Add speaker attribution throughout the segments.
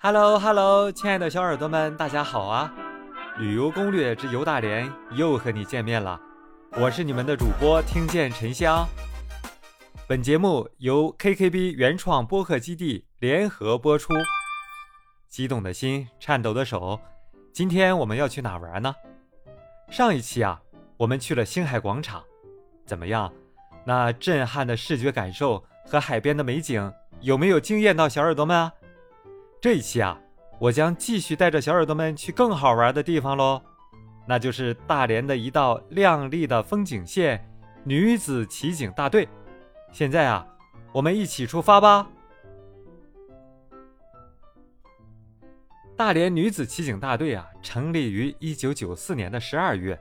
Speaker 1: Hello Hello，亲爱的小耳朵们，大家好啊！旅游攻略之游大连又和你见面了，我是你们的主播听见沉香。本节目由 KKB 原创播客基地联合播出。激动的心，颤抖的手，今天我们要去哪玩呢？上一期啊，我们去了星海广场，怎么样？那震撼的视觉感受和海边的美景，有没有惊艳到小耳朵们啊？这一期啊，我将继续带着小耳朵们去更好玩的地方喽，那就是大连的一道亮丽的风景线——女子骑警大队。现在啊，我们一起出发吧！大连女子骑警大队啊，成立于一九九四年的十二月，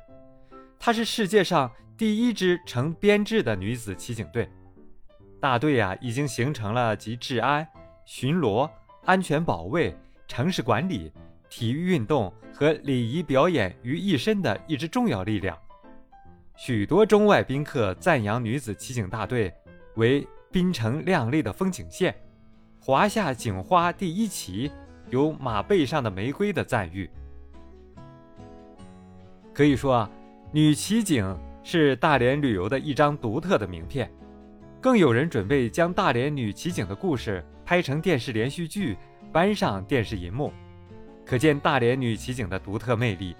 Speaker 1: 它是世界上第一支成编制的女子骑警队。大队啊，已经形成了集治安、巡逻。安全保卫、城市管理、体育运动和礼仪表演于一身的一支重要力量。许多中外宾客赞扬女子骑警大队为“滨城亮丽的风景线，华夏警花第一旗，有马背上的玫瑰”的赞誉。可以说啊，女骑警是大连旅游的一张独特的名片。更有人准备将大连女骑警的故事。拍成电视连续剧，搬上电视银幕，可见大连女骑警的独特魅力。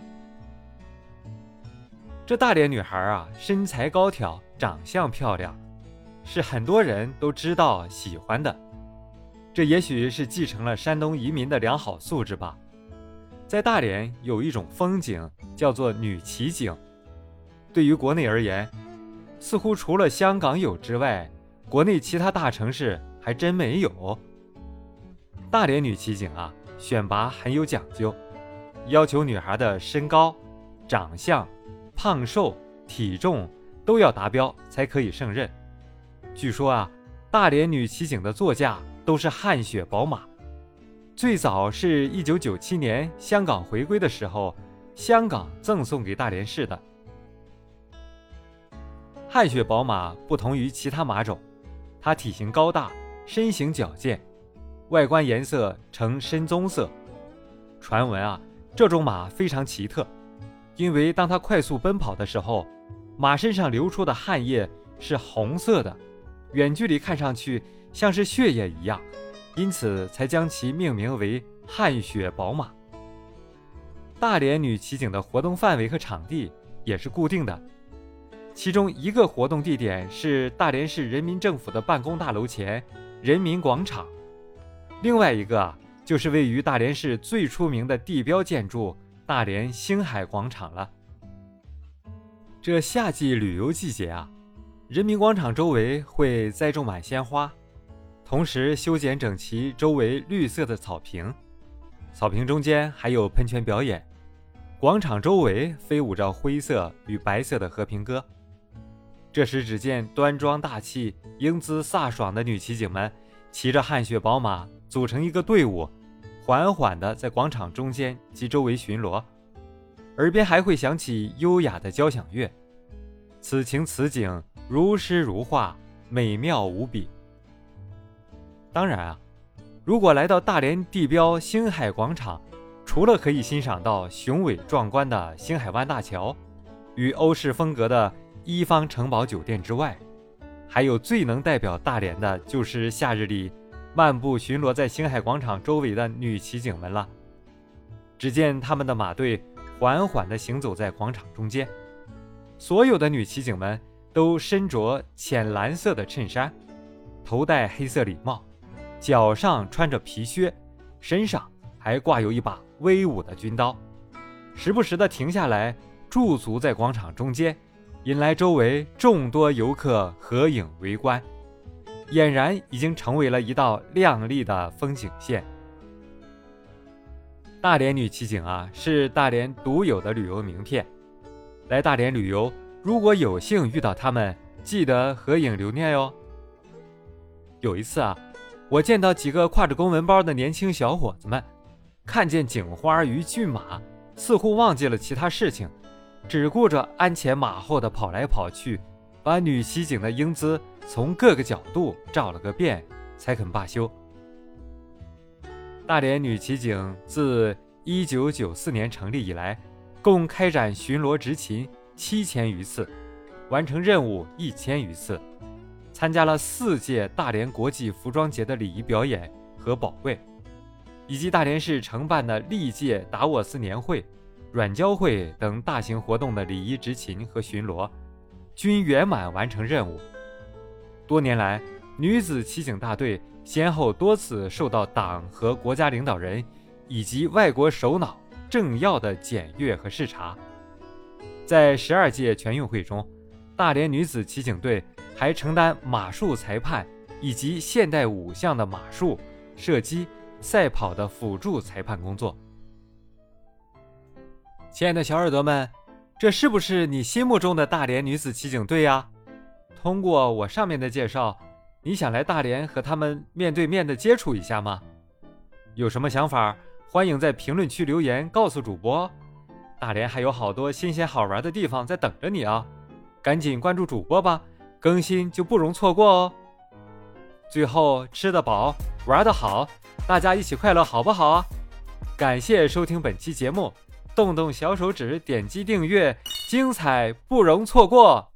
Speaker 1: 这大连女孩啊，身材高挑，长相漂亮，是很多人都知道喜欢的。这也许是继承了山东移民的良好素质吧。在大连有一种风景叫做女骑警，对于国内而言，似乎除了香港有之外，国内其他大城市。还真没有。大连女骑警啊，选拔很有讲究，要求女孩的身高、长相、胖瘦、体重都要达标才可以胜任。据说啊，大连女骑警的座驾都是汗血宝马，最早是一九九七年香港回归的时候，香港赠送给大连市的。汗血宝马不同于其他马种，它体型高大。身形矫健，外观颜色呈深棕色。传闻啊，这种马非常奇特，因为当它快速奔跑的时候，马身上流出的汗液是红色的，远距离看上去像是血液一样，因此才将其命名为“汗血宝马”。大连女骑警的活动范围和场地也是固定的，其中一个活动地点是大连市人民政府的办公大楼前。人民广场，另外一个就是位于大连市最出名的地标建筑大连星海广场了。这夏季旅游季节啊，人民广场周围会栽种满鲜花，同时修剪整齐周围绿色的草坪，草坪中间还有喷泉表演，广场周围飞舞着灰色与白色的和平鸽。这时，只见端庄大气、英姿飒爽的女骑警们，骑着汗血宝马，组成一个队伍，缓缓地在广场中间及周围巡逻，耳边还会响起优雅的交响乐。此情此景，如诗如画，美妙无比。当然啊，如果来到大连地标星海广场，除了可以欣赏到雄伟壮观的星海湾大桥，与欧式风格的。一方城堡酒店之外，还有最能代表大连的，就是夏日里漫步巡逻在星海广场周围的女骑警们了。只见他们的马队缓缓地行走在广场中间，所有的女骑警们都身着浅蓝色的衬衫，头戴黑色礼帽，脚上穿着皮靴，身上还挂有一把威武的军刀，时不时地停下来驻足在广场中间。引来周围众多游客合影围观，俨然已经成为了一道亮丽的风景线。大连女骑警啊，是大连独有的旅游名片。来大连旅游，如果有幸遇到他们，记得合影留念哟。有一次啊，我见到几个挎着公文包的年轻小伙子们，看见警花与骏马，似乎忘记了其他事情。只顾着鞍前马后的跑来跑去，把女骑警的英姿从各个角度照了个遍，才肯罢休。大连女骑警自1994年成立以来，共开展巡逻执勤七千余次，完成任务一千余次，参加了四届大连国际服装节的礼仪表演和保卫，以及大连市承办的历届达沃斯年会、软交会等大型活动的礼仪执勤和巡逻，均圆满完成任务。多年来，女子骑警大队先后多次受到党和国家领导人以及外国首脑政要的检阅和视察。在十二届全运会中，大连女子骑警队还承担马术裁判以及现代五项的马术、射击、赛跑的辅助裁判工作。亲爱的小耳朵们，这是不是你心目中的大连女子骑警队呀？通过我上面的介绍，你想来大连和他们面对面的接触一下吗？有什么想法，欢迎在评论区留言告诉主播。大连还有好多新鲜好玩的地方在等着你啊！赶紧关注主播吧，更新就不容错过哦。最后吃得饱，玩得好，大家一起快乐好不好？感谢收听本期节目，动动小手指点击订阅，精彩不容错过。